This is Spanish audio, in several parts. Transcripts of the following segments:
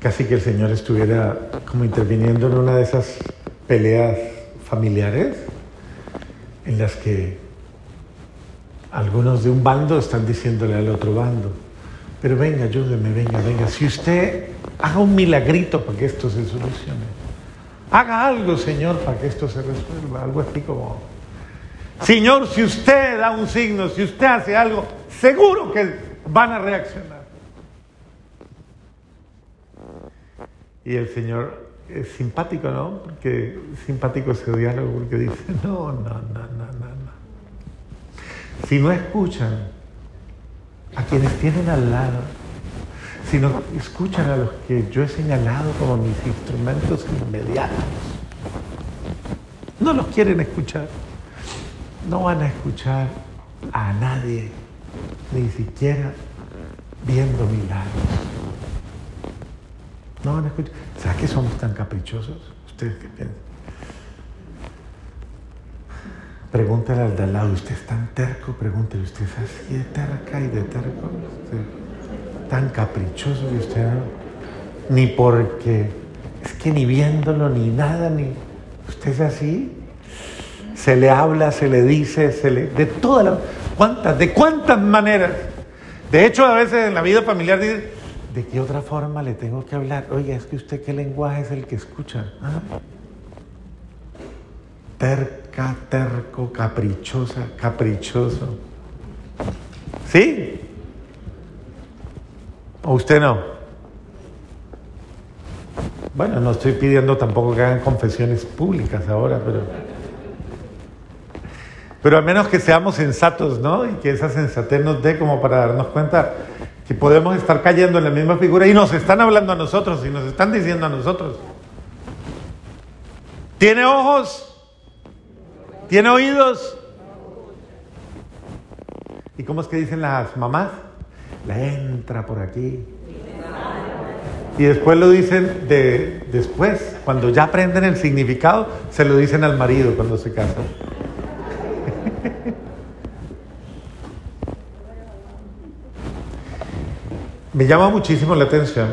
casi que el Señor estuviera como interviniendo en una de esas peleas familiares en las que algunos de un bando están diciéndole al otro bando, pero venga, ayúdeme, venga, venga, si usted haga un milagrito para que esto se solucione, haga algo, Señor, para que esto se resuelva, algo así como, Señor, si usted da un signo, si usted hace algo, seguro que van a reaccionar. Y el Señor es simpático, ¿no? Porque simpático ese diálogo porque dice, no, no, no, no, no, no. Si no escuchan a quienes tienen al lado, si no escuchan a los que yo he señalado como mis instrumentos inmediatos, no los quieren escuchar, no van a escuchar a nadie, ni siquiera viendo milagros. No van a escuchar. ¿Será que somos tan caprichosos? ¿Ustedes qué piensan? Pregúntale al de al lado, ¿usted es tan terco? Pregúntele, ¿usted es así de terca y de terco? ¿Usted tan caprichoso que usted no? Ni porque, es que ni viéndolo, ni nada, ni... ¿Usted es así? Se le habla, se le dice, se le... De todas las... ¿Cuántas? ¿De cuántas maneras? De hecho, a veces en la vida familiar dice, ¿de qué otra forma le tengo que hablar? Oiga, es que usted qué lenguaje es el que escucha. ¿Ah? Terca, terco, caprichosa, caprichoso. ¿Sí? ¿O usted no? Bueno, no estoy pidiendo tampoco que hagan confesiones públicas ahora, pero... Pero al menos que seamos sensatos, ¿no? Y que esa sensatez nos dé como para darnos cuenta que podemos estar cayendo en la misma figura y nos están hablando a nosotros y nos están diciendo a nosotros. ¿Tiene ojos? ¿Tiene oídos? ¿Y cómo es que dicen las mamás? La entra por aquí. Y después lo dicen de, después, cuando ya aprenden el significado, se lo dicen al marido cuando se casan. Me llama muchísimo la atención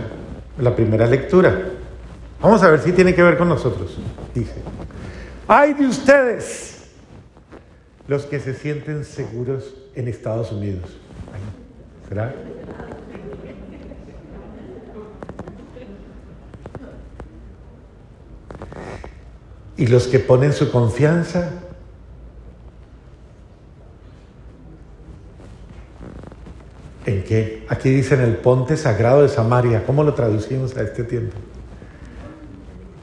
la primera lectura. Vamos a ver si tiene que ver con nosotros. Dice, ay de ustedes, los que se sienten seguros en Estados Unidos. ¿Será? Y los que ponen su confianza ¿En qué? Aquí dicen el ponte sagrado de Samaria. ¿Cómo lo traducimos a este tiempo?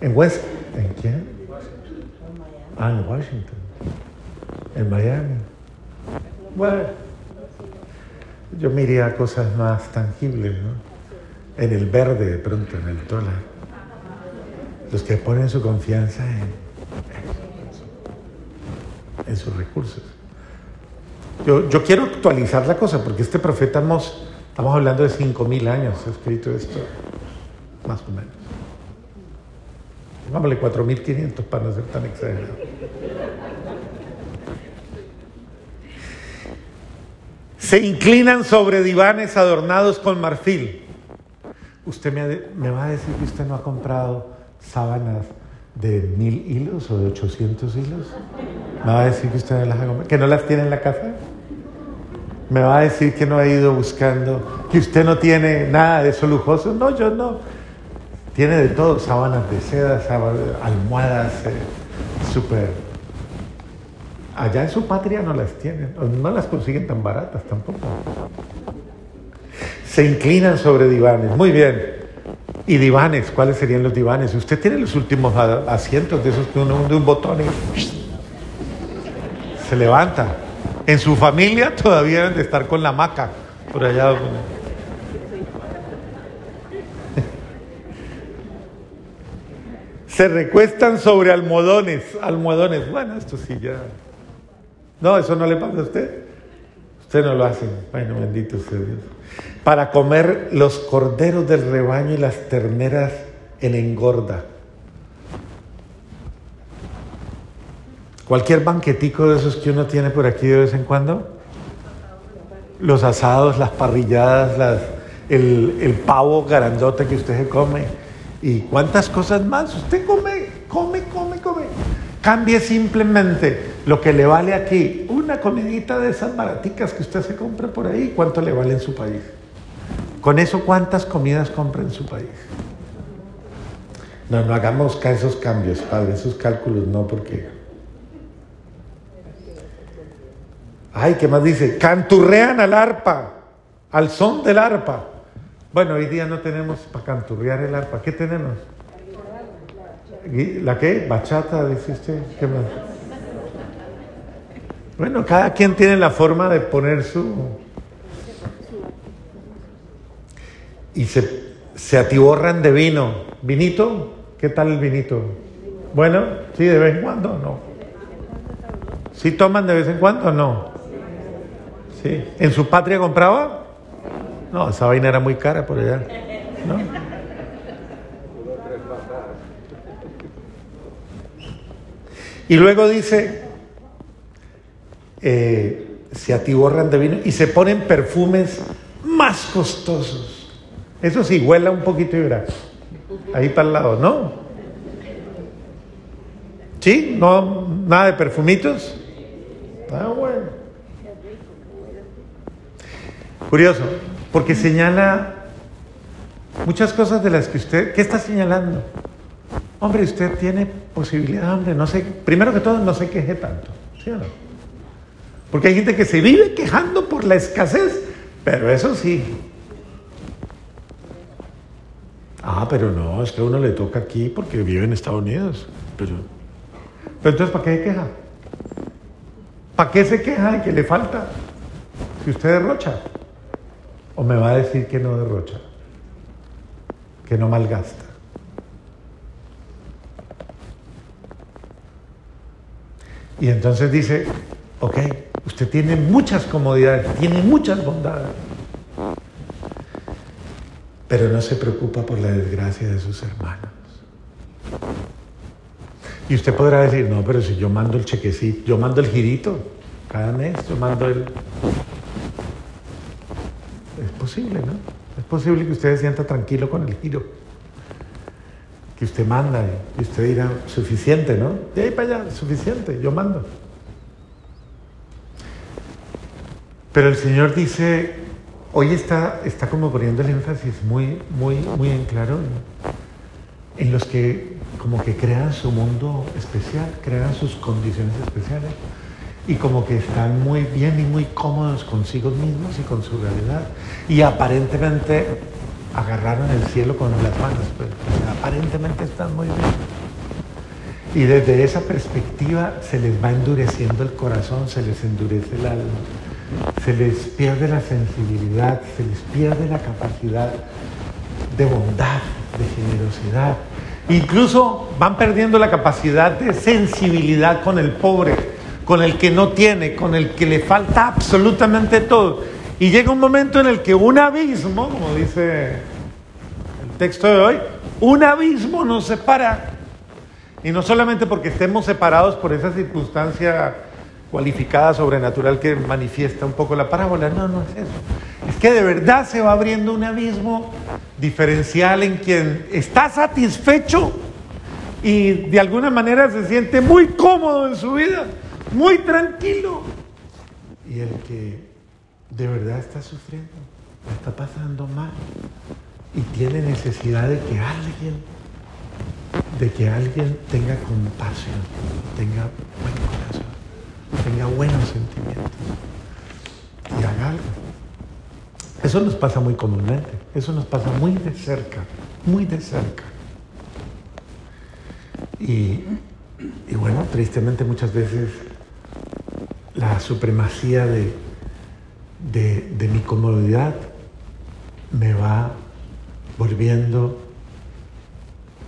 ¿En West? ¿En quién? Ah, en Washington. En Miami. Bueno, yo miraría cosas más tangibles, ¿no? En el verde de pronto, en el dólar. Los que ponen su confianza en, en sus recursos. Yo, yo, quiero actualizar la cosa porque este profeta hemos, estamos hablando de 5.000 años, escrito esto, más o menos. Pongámosle 4.500 para no ser tan exagerado. Se inclinan sobre divanes adornados con marfil. Usted me, me va a decir que usted no ha comprado sábanas de mil hilos o de 800 hilos. ¿Me va a decir que usted no las ha comprado? ¿Que no las tiene en la casa? ¿Me va a decir que no ha ido buscando? ¿Que usted no tiene nada de eso lujoso? No, yo no. Tiene de todo, sábanas de seda, almohadas, eh, súper... Allá en su patria no las tienen, no las consiguen tan baratas tampoco. Se inclinan sobre divanes, muy bien. ¿Y divanes? ¿Cuáles serían los divanes? Usted tiene los últimos asientos de esos que uno hunde un botón y se levanta. En su familia todavía deben de estar con la maca por allá. Se recuestan sobre almohadones, almohadones. Bueno, esto sí ya. No, eso no le pasa a usted. Usted no lo hace. Bueno, bendito sea Dios. Para comer los corderos del rebaño y las terneras en engorda. Cualquier banquetico de esos que uno tiene por aquí de vez en cuando. Los asados, las parrilladas, el, el pavo garandote que usted se come y cuántas cosas más. Usted come, come, come, come. Cambie simplemente lo que le vale aquí, una comidita de esas baraticas que usted se compra por ahí, ¿cuánto le vale en su país? Con eso, ¿cuántas comidas compra en su país? No, no hagamos esos cambios, padre, esos cálculos no, porque... Ay, ¿qué más dice? Canturrean al arpa, al son del arpa. Bueno, hoy día no tenemos para canturrear el arpa. ¿Qué tenemos? ¿La qué? Bachata, dice usted. ¿Qué más? Bueno, cada quien tiene la forma de poner su... Y se, se atiborran de vino. ¿Vinito? ¿Qué tal el vinito? Bueno, sí, de vez en cuando no. ¿Sí toman de vez en cuando o no? ¿En su patria compraba? No, esa vaina era muy cara por allá. ¿No? Y luego dice, eh, se atiborran de vino y se ponen perfumes más costosos. Eso sí, huela un poquito y verá. Ahí para el lado, ¿no? ¿Sí? ¿No? ¿Nada de perfumitos? Ah, bueno. Curioso, porque señala muchas cosas de las que usted, ¿qué está señalando? Hombre, usted tiene posibilidad, hombre, no sé, primero que todo no se queje tanto, ¿sí o no? Porque hay gente que se vive quejando por la escasez, pero eso sí. Ah, pero no, es que a uno le toca aquí porque vive en Estados Unidos. Pero, pero entonces, ¿para qué se queja? ¿Para qué se queja de que le falta? Si usted derrocha. ¿O me va a decir que no derrocha? Que no malgasta. Y entonces dice, ok, Usted tiene muchas comodidades, tiene muchas bondades, pero no se preocupa por la desgracia de sus hermanos. Y usted podrá decir, no, pero si yo mando el chequecito, yo mando el girito cada mes, yo mando el... Posible, ¿no? Es posible que usted se sienta tranquilo con el giro. Que usted manda y usted dirá, suficiente, ¿no? De ahí para allá, suficiente, yo mando. Pero el Señor dice, hoy está, está como poniendo el énfasis muy, muy, muy en claro en, los que como que crean su mundo especial, crean sus condiciones especiales y como que están muy bien y muy cómodos consigo mismos y con su realidad. Y aparentemente agarraron el cielo con las manos, pues, aparentemente están muy bien. Y desde esa perspectiva se les va endureciendo el corazón, se les endurece el alma se les pierde la sensibilidad, se les pierde la capacidad de bondad, de generosidad. Incluso van perdiendo la capacidad de sensibilidad con el pobre, con el que no tiene, con el que le falta absolutamente todo. Y llega un momento en el que un abismo, como dice el texto de hoy, un abismo nos separa. Y no solamente porque estemos separados por esa circunstancia cualificada sobrenatural que manifiesta un poco la parábola. No, no es eso. Es que de verdad se va abriendo un abismo diferencial en quien está satisfecho y de alguna manera se siente muy cómodo en su vida, muy tranquilo. Y el que de verdad está sufriendo, está pasando mal y tiene necesidad de que alguien, de que alguien tenga compasión, tenga buen corazón tenga buenos sentimientos y haga algo. Eso nos pasa muy comúnmente, eso nos pasa muy de cerca, muy de cerca. Y, bueno, tristemente muchas veces la supremacía de, de, mi comodidad me va volviendo,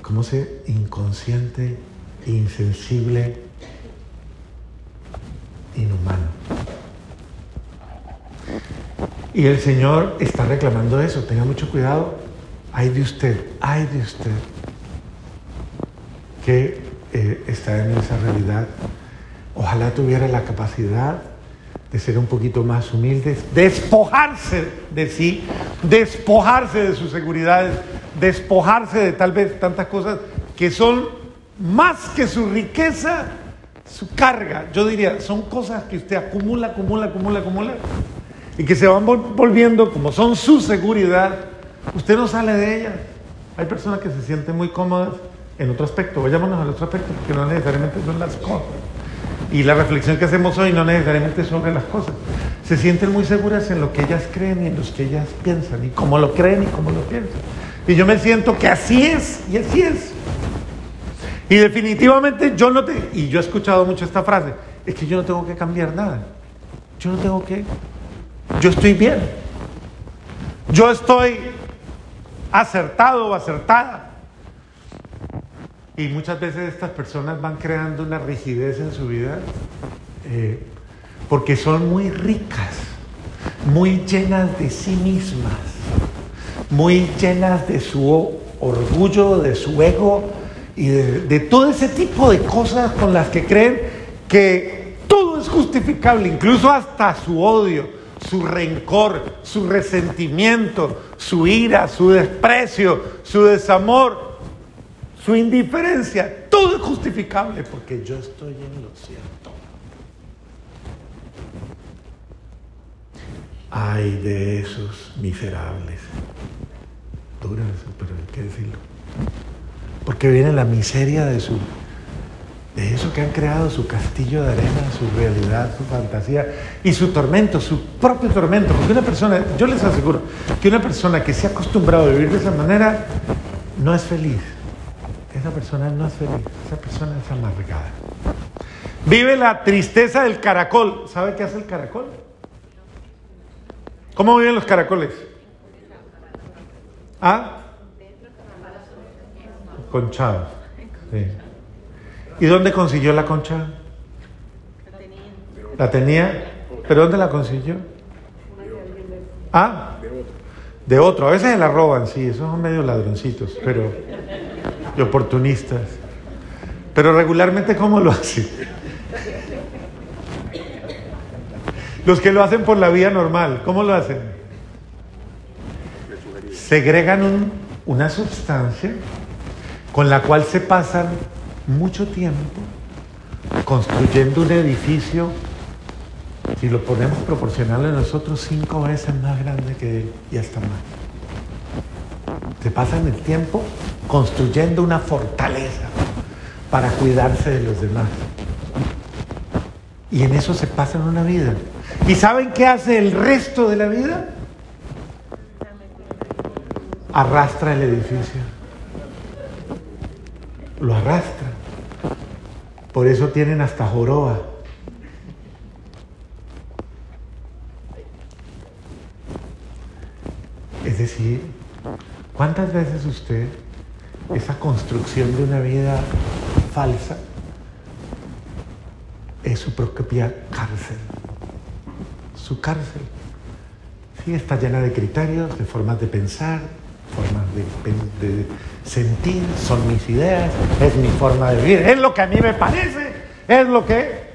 ¿cómo se? Inconsciente, insensible inhumano. Y el Señor está reclamando eso, tenga mucho cuidado, ay de usted, ay de usted, que eh, está en esa realidad. Ojalá tuviera la capacidad de ser un poquito más humildes, despojarse de sí, despojarse de sus seguridades, despojarse de tal vez tantas cosas que son más que su riqueza, su carga. Yo diría, son cosas que usted acumula, acumula, acumula, acumula, y que se van volviendo como son su seguridad, usted no sale de ellas. Hay personas que se sienten muy cómodas en otro aspecto, vayámonos al otro aspecto, porque no necesariamente son las cosas. Y la reflexión que hacemos hoy no necesariamente sobre las cosas. Se sienten muy seguras en lo que ellas creen y en lo que ellas piensan, y cómo lo creen y cómo lo piensan. Y yo me siento que así es, y así es. Y definitivamente yo no te... Y yo he escuchado mucho esta frase, es que yo no tengo que cambiar nada. Yo no tengo que... Yo estoy bien. Yo estoy acertado o acertada. Y muchas veces estas personas van creando una rigidez en su vida eh, porque son muy ricas, muy llenas de sí mismas, muy llenas de su orgullo, de su ego y de, de todo ese tipo de cosas con las que creen que todo es justificable, incluso hasta su odio, su rencor, su resentimiento, su ira, su desprecio, su desamor su indiferencia, todo es justificable porque yo estoy en lo cierto. Ay de esos miserables. Dura eso, pero hay que decirlo. Porque viene la miseria de su de eso que han creado su castillo de arena, su realidad, su fantasía y su tormento, su propio tormento. Porque una persona, yo les aseguro que una persona que se ha acostumbrado a vivir de esa manera no es feliz esa persona no es feliz, esa persona es amargada. Vive la tristeza del caracol. ¿Sabe qué hace el caracol? ¿Cómo viven los caracoles? ¿Ah? Conchados. ¿Y dónde consiguió la concha? La tenía. ¿Pero dónde la consiguió? ¿Ah? De otro. A veces se la roban, sí, esos son medio ladroncitos, pero y oportunistas. Pero regularmente, ¿cómo lo hacen? Los que lo hacen por la vía normal, ¿cómo lo hacen? Segregan una sustancia con la cual se pasan mucho tiempo construyendo un edificio, si lo ponemos proporcional a nosotros, cinco veces más grande que él y hasta más. Se pasan el tiempo construyendo una fortaleza para cuidarse de los demás. Y en eso se pasan una vida. ¿Y saben qué hace el resto de la vida? Arrastra el edificio. Lo arrastra. Por eso tienen hasta joroba. Es decir, ¿cuántas veces usted esa construcción de una vida falsa es su propia cárcel. Su cárcel. Sí, está llena de criterios, de formas de pensar, formas de, sentir, son mis ideas, es mi forma de vivir, es lo que a mí me parece, es lo que...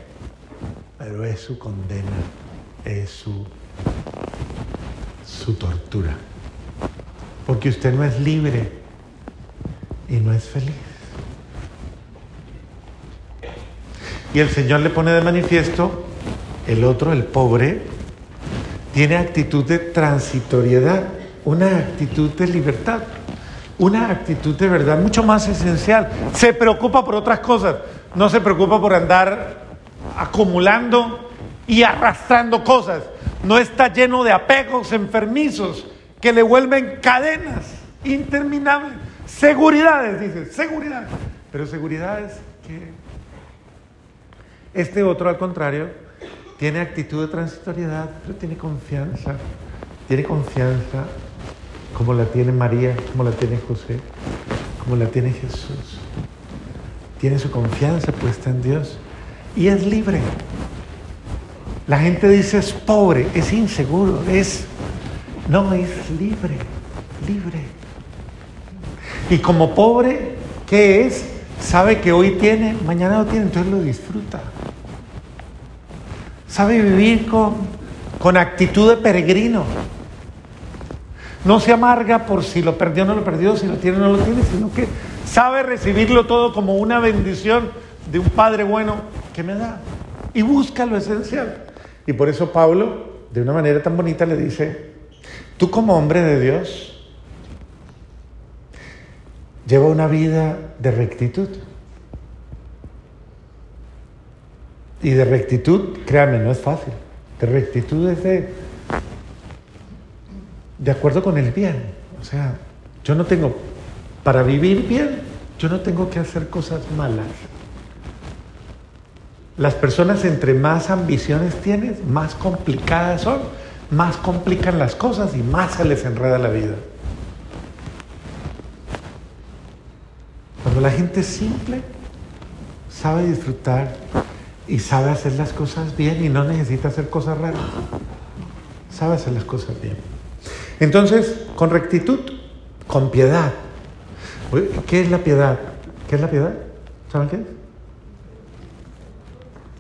Pero es su condena, es su, su tortura. Porque usted no es libre y no es feliz. Y el Señor le pone de manifiesto, el otro, el pobre, tiene actitud de transitoriedad, una actitud de libertad, una actitud de verdad mucho más esencial. Se preocupa por otras cosas, no se preocupa por andar acumulando y arrastrando cosas. No está lleno de apegos enfermizos que le vuelven cadenas interminables. Seguridades, dice, seguridad. Pero seguridades que... Este otro, al contrario, tiene actitud de transitoriedad, pero tiene confianza. Tiene confianza como la tiene María, como la tiene José, como la tiene Jesús. Tiene su confianza puesta en Dios y es libre. La gente dice es pobre, es inseguro, es... No, es libre, libre. Y como pobre que es, sabe que hoy tiene, mañana no tiene, entonces lo disfruta. sabe vivir con, con actitud de peregrino. No se amarga por si lo perdió o no lo perdió, si lo tiene no lo tiene, sino que sabe recibirlo todo como una bendición de un Padre bueno que me da. Y busca lo esencial. Y por eso Pablo, de una manera tan bonita, le dice, tú como hombre de Dios, lleva una vida de rectitud. Y de rectitud, créanme, no es fácil. De rectitud es de, de acuerdo con el bien. O sea, yo no tengo, para vivir bien, yo no tengo que hacer cosas malas. Las personas entre más ambiciones tienes, más complicadas son, más complican las cosas y más se les enreda la vida. Cuando la gente es simple, sabe disfrutar, y sabe hacer las cosas bien y no necesita hacer cosas raras. Sabe hacer las cosas bien. Entonces, con rectitud, con piedad. ¿Qué es la piedad? ¿Qué es la piedad? ¿Saben qué es?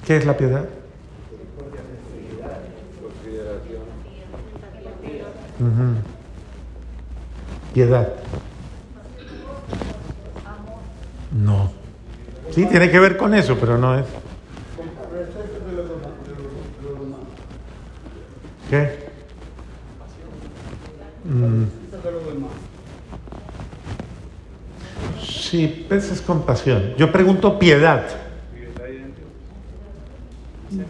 ¿Qué es la piedad? Piedad. No. Sí, tiene que ver con eso, pero no es. ¿Qué? Mm. Sí, pues es compasión. Yo pregunto piedad.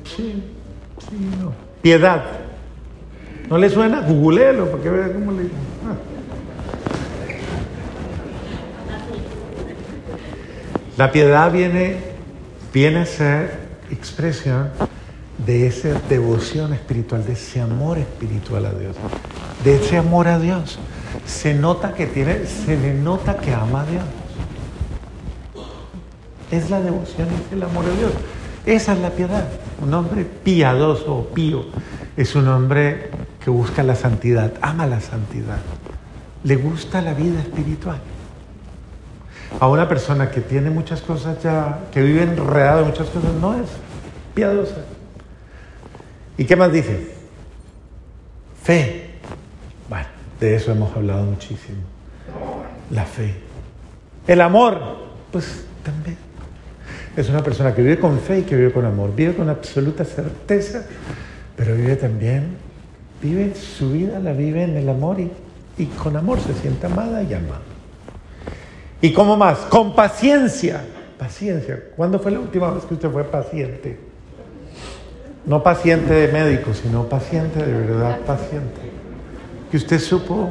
Sí, sí, no. Piedad. ¿No le suena? Googleelo, porque vea cómo le. Ah. La piedad viene, viene a ser expresión de esa devoción espiritual, de ese amor espiritual a Dios, de ese amor a Dios. Se nota que tiene, se le nota que ama a Dios. Es la devoción, es el amor a Dios. Esa es la piedad. Un hombre piadoso o pío es un hombre que busca la santidad, ama la santidad, le gusta la vida espiritual. A una persona que tiene muchas cosas ya, que vive enredado en muchas cosas, no es piadosa. ¿Y qué más dice? Fe. Bueno, de eso hemos hablado muchísimo. La fe. El amor, pues también. Es una persona que vive con fe y que vive con amor. Vive con absoluta certeza, pero vive también, vive su vida, la vive en el amor y, y con amor se siente amada y amada. ¿Y cómo más? Con paciencia. Paciencia. ¿Cuándo fue la última vez que usted fue paciente? No paciente de médico, sino paciente de verdad, paciente. Que usted supo.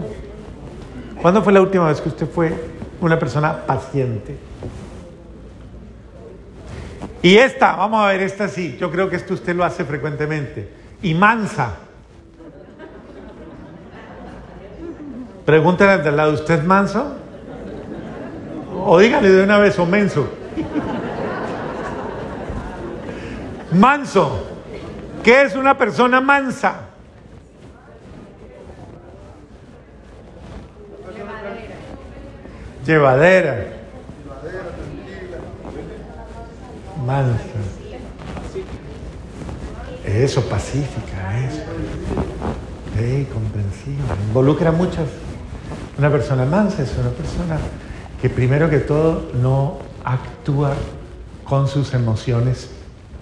¿Cuándo fue la última vez que usted fue una persona paciente? Y esta, vamos a ver, esta sí, yo creo que esto usted lo hace frecuentemente. Y mansa. Pregúntale al lado, ¿usted es manso? O dígale de una vez, o menso. Manso. ¿Qué es una persona mansa? Llevadera. Mansa. Eso, pacífica, eso. Hey, comprensiva. Involucra muchas. Una persona mansa es una persona que primero que todo no actúa con sus emociones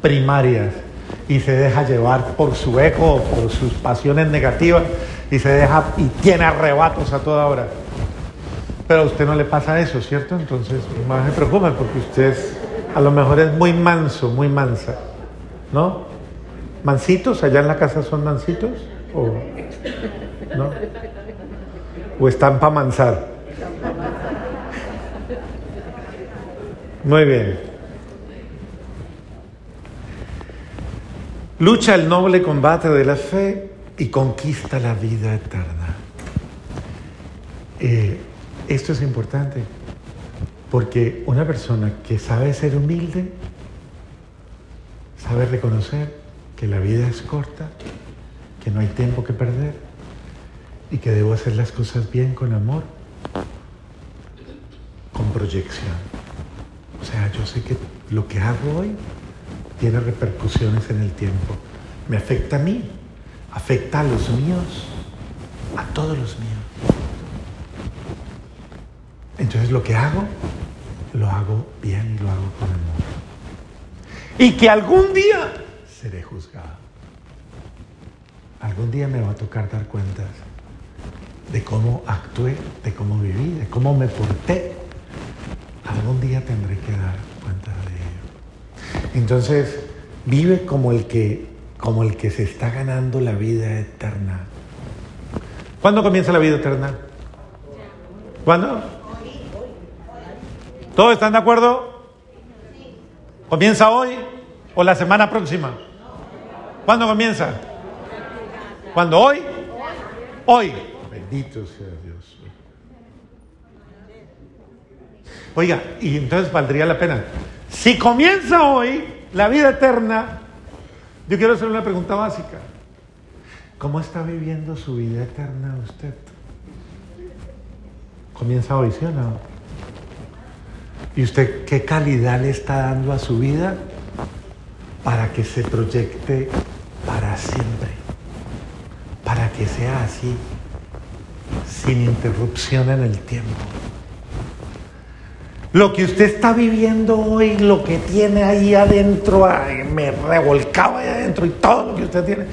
primarias y se deja llevar por su eco, por sus pasiones negativas y se deja y tiene arrebatos a toda hora. Pero a usted no le pasa eso, ¿cierto? Entonces, más me preocupa porque usted a lo mejor es muy manso, muy mansa, ¿no? ¿Mansitos? ¿Allá en la casa son mansitos? ¿O, ¿no? ¿O están para mansar? Muy bien. Lucha el noble combate de la fe y conquista la vida eterna. Eh, esto es importante porque una persona que sabe ser humilde, sabe reconocer que la vida es corta, que no hay tiempo que perder y que debo hacer las cosas bien con amor, con proyección. O sea, yo sé que lo que hago hoy tiene repercusiones en el tiempo. me afecta a mí, afecta a los míos, a todos los míos. Entonces lo que hago, lo hago bien lo hago con amor. Y que algún día seré juzgado. Algún día me va a tocar dar cuentas de cómo actué, de cómo viví, de cómo me porté. Algún día tendré que dar cuenta de ello. Entonces, vive como el que, como el que se está ganando la vida eterna. ¿Cuándo comienza la vida eterna? ¿Cuándo? ¿Todos están de acuerdo? ¿Comienza hoy o la semana próxima? ¿Cuándo comienza? ¿Cuándo hoy? Hoy. Bendito sea Dios. Oiga, y entonces valdría la pena. Si comienza hoy la vida eterna, yo quiero hacer una pregunta básica. ¿Cómo está viviendo su vida eterna usted? Comienza hoy, ¿sí o no? ¿Y usted qué calidad le está dando a su vida para que se proyecte para siempre? Para que sea así, sin interrupción en el tiempo. Lo que usted está viviendo hoy, lo que tiene ahí adentro, me revolcaba ahí adentro y todo lo que usted tiene,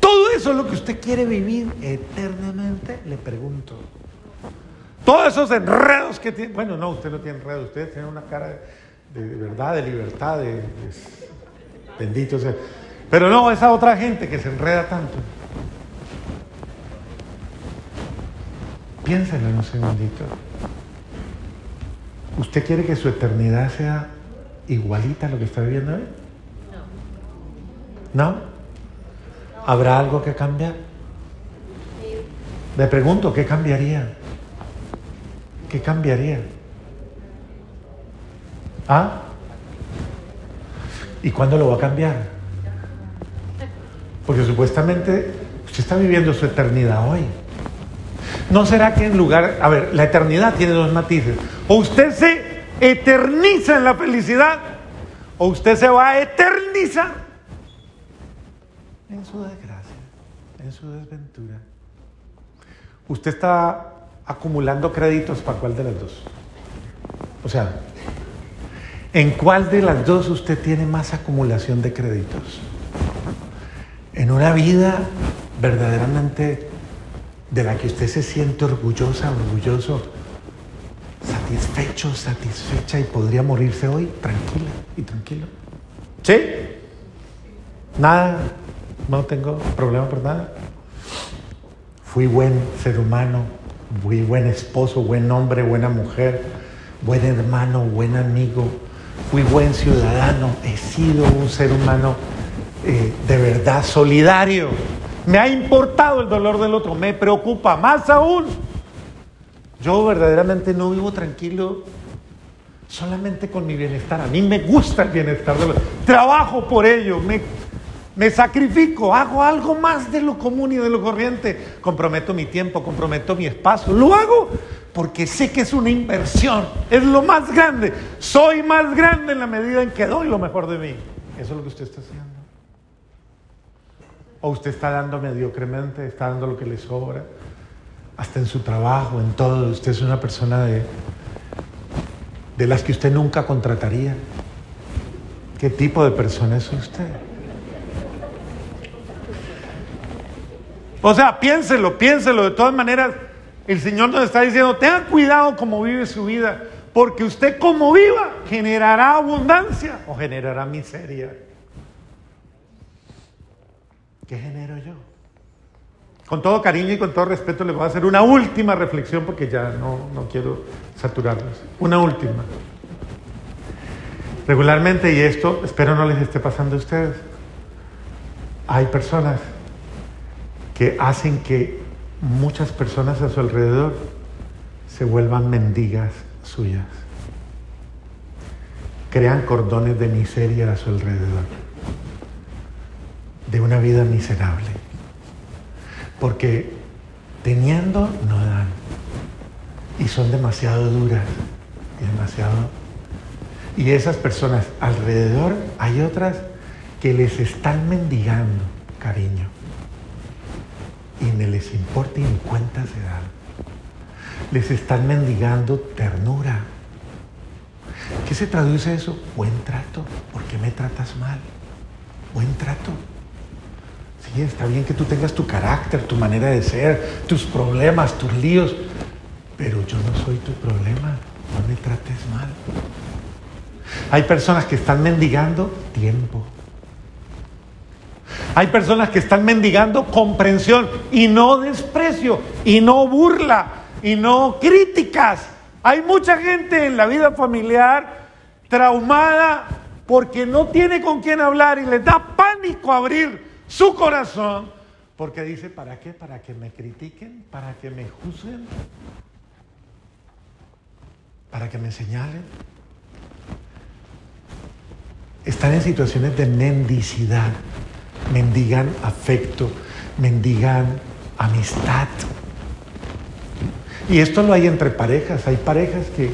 todo eso es lo que usted quiere vivir eternamente, le pregunto. Todos esos enredos que tiene, bueno, no, usted no tiene enredos, usted tiene una cara de, verdad, de libertad, de, bendito sea. Pero no, esa otra gente que se enreda tanto. Piénselo en un segundito. ¿Usted quiere que su eternidad sea igualita a lo que está viviendo hoy? No. ¿No? ¿Habrá algo que cambiar? Le pregunto, ¿qué cambiaría? ¿Qué cambiaría? ¿Ah? ¿Y cuándo lo va a cambiar? Porque supuestamente usted está viviendo su eternidad hoy. ¿No será que en lugar, a ver, la eternidad tiene dos matices. O usted se eterniza en la felicidad, o usted se va a eternizar en su desgracia, en su desventura. Usted está acumulando créditos para cuál de las dos. O sea, ¿en cuál de las dos usted tiene más acumulación de créditos? En una vida verdaderamente de la que usted se siente orgullosa, orgulloso, satisfecho, satisfecha y podría morirse hoy tranquila y tranquilo. ¿Sí? Nada, no tengo problema por nada. Fui buen ser humano, muy buen esposo, buen hombre, buena mujer, buen hermano, buen amigo, fui buen ciudadano, he sido un ser humano eh, de verdad solidario. Me ha importado el dolor del otro, me preocupa más aún. Yo verdaderamente no vivo tranquilo solamente con mi bienestar. A mí me gusta el bienestar de los Trabajo por ello, me me sacrifico, hago algo más de lo común y de lo corriente. Comprometo mi tiempo, comprometo mi espacio. Lo hago porque sé que es una inversión. Es lo más grande. Soy más grande en la medida en que doy lo mejor de mí. Eso es lo que usted está haciendo. O usted está dando mediocremente, está dando lo que le sobra. Hasta en su trabajo, en todo. Usted es una persona de, de las que usted nunca contrataría. ¿Qué tipo de persona es usted? O sea, piénselo, piénselo. De todas maneras, el Señor nos está diciendo, tenga cuidado como vive su vida, porque usted como viva generará abundancia o generará miseria. ¿Qué genero yo? Con todo cariño y con todo respeto les voy a hacer una última reflexión porque ya no, no quiero saturarlos. Una última. Regularmente, y esto espero no les esté pasando a ustedes, hay personas que hacen que muchas personas a su alrededor se vuelvan mendigas suyas. Crean cordones de miseria a su alrededor, de una vida miserable. Porque teniendo no dan. Y son demasiado duras y demasiado... Y esas personas alrededor hay otras que les están mendigando cariño. Y ni les importa ni cuenta se dan. Les están mendigando ternura. ¿Qué se traduce eso? Buen trato. ¿Por qué me tratas mal? Buen trato. Sí, está bien que tú tengas tu carácter, tu manera de ser, tus problemas, tus líos, pero yo no soy tu problema. No me trates mal. Hay personas que están mendigando tiempo. Hay personas que están mendigando comprensión y no desprecio y no burla y no críticas. Hay mucha gente en la vida familiar traumada porque no tiene con quién hablar y le da pánico abrir su corazón porque dice, ¿para qué? ¿Para que me critiquen? ¿Para que me juzguen? ¿Para que me señalen? Están en situaciones de mendicidad mendigan afecto, mendigan amistad. Y esto lo hay entre parejas. Hay parejas que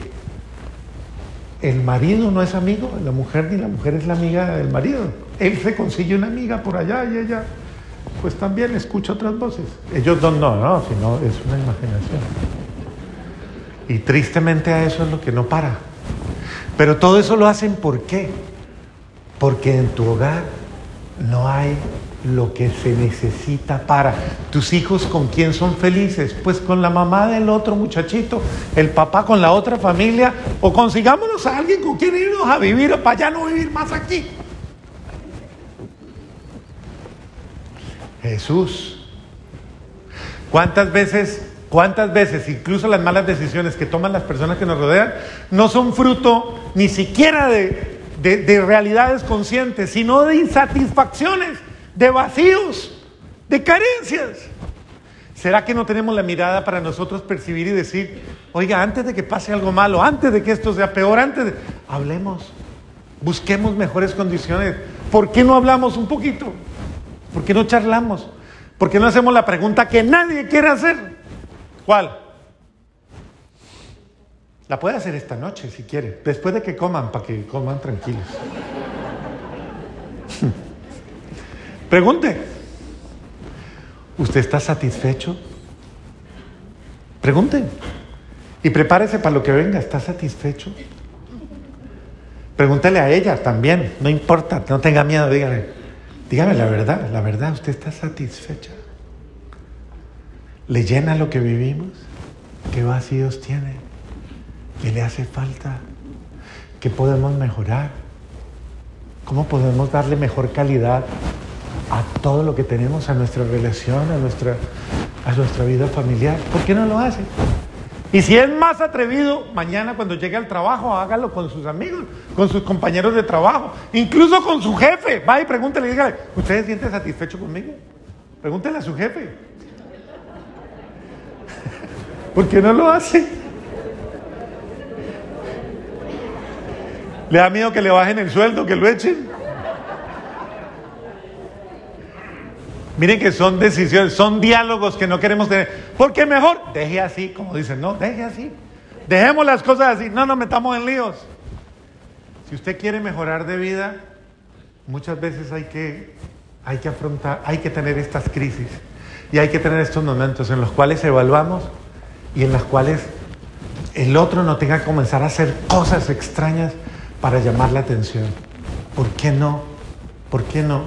el marido no es amigo de la mujer ni la mujer es la amiga del marido. Él se consigue una amiga por allá y ella pues también escucha otras voces. Ellos dos no, no, sino es una imaginación. Y tristemente a eso es lo que no para. Pero todo eso lo hacen ¿por qué? Porque en tu hogar no hay lo que se necesita para. ¿Tus hijos con quién son felices? Pues con la mamá del otro muchachito, el papá con la otra familia, o consigámonos a alguien con quien irnos a vivir para ya no vivir más aquí. Jesús. ¿Cuántas veces, cuántas veces, incluso las malas decisiones que toman las personas que nos rodean, no son fruto ni siquiera de, de, realidades conscientes, sino de insatisfacciones, de vacíos, de carencias. ¿Será que no tenemos la mirada para nosotros percibir y decir, oiga, antes de que pase algo malo, antes de que esto sea peor, antes de... Hablemos, busquemos mejores condiciones. ¿Por qué no hablamos un poquito? ¿Por qué no charlamos? ¿Por qué no hacemos la pregunta que nadie quiere hacer? ¿Cuál? La puede hacer esta noche si quiere, después de que coman, para que coman tranquilos. Pregunte, ¿usted está satisfecho? Pregunte y prepárese para lo que venga, ¿está satisfecho? Pregúntele a ella también, no importa, no tenga miedo, dígale, dígame la verdad, la verdad, ¿usted está satisfecha? ¿Le llena lo que vivimos? ¿Qué vacíos tiene? ¿Qué le hace falta? ¿Qué podemos mejorar? ¿Cómo podemos darle mejor calidad a todo lo que tenemos, a nuestra relación, a nuestra, a nuestra vida familiar? ¿Por qué no lo hace? Y si es más atrevido, mañana cuando llegue al trabajo, hágalo con sus amigos, con sus compañeros de trabajo, incluso con su jefe. Vaya y pregúntele, dígale, ¿usted se siente satisfecho conmigo? Pregúntele a su jefe. ¿Por qué no lo hace? ¿Le da miedo que le bajen el sueldo, que lo echen? Miren que son decisiones, son diálogos que no queremos tener. Porque mejor, deje así, como dicen, no, deje así. Dejemos las cosas así, no nos metamos en líos. Si usted quiere mejorar de vida, muchas veces hay que, hay que afrontar, hay que tener estas crisis y hay que tener estos momentos en los cuales evaluamos y en los cuales el otro no tenga que comenzar a hacer cosas extrañas para llamar la atención. ¿Por qué no? ¿Por qué no?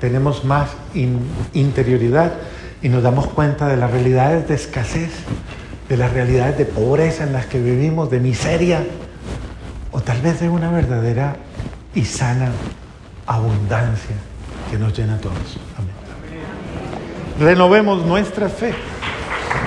Tenemos más interioridad y nos damos cuenta de las realidades de escasez, de las realidades de pobreza en las que vivimos, de miseria, o tal vez de una verdadera y sana abundancia que nos llena a todos. Amén. Renovemos nuestra fe.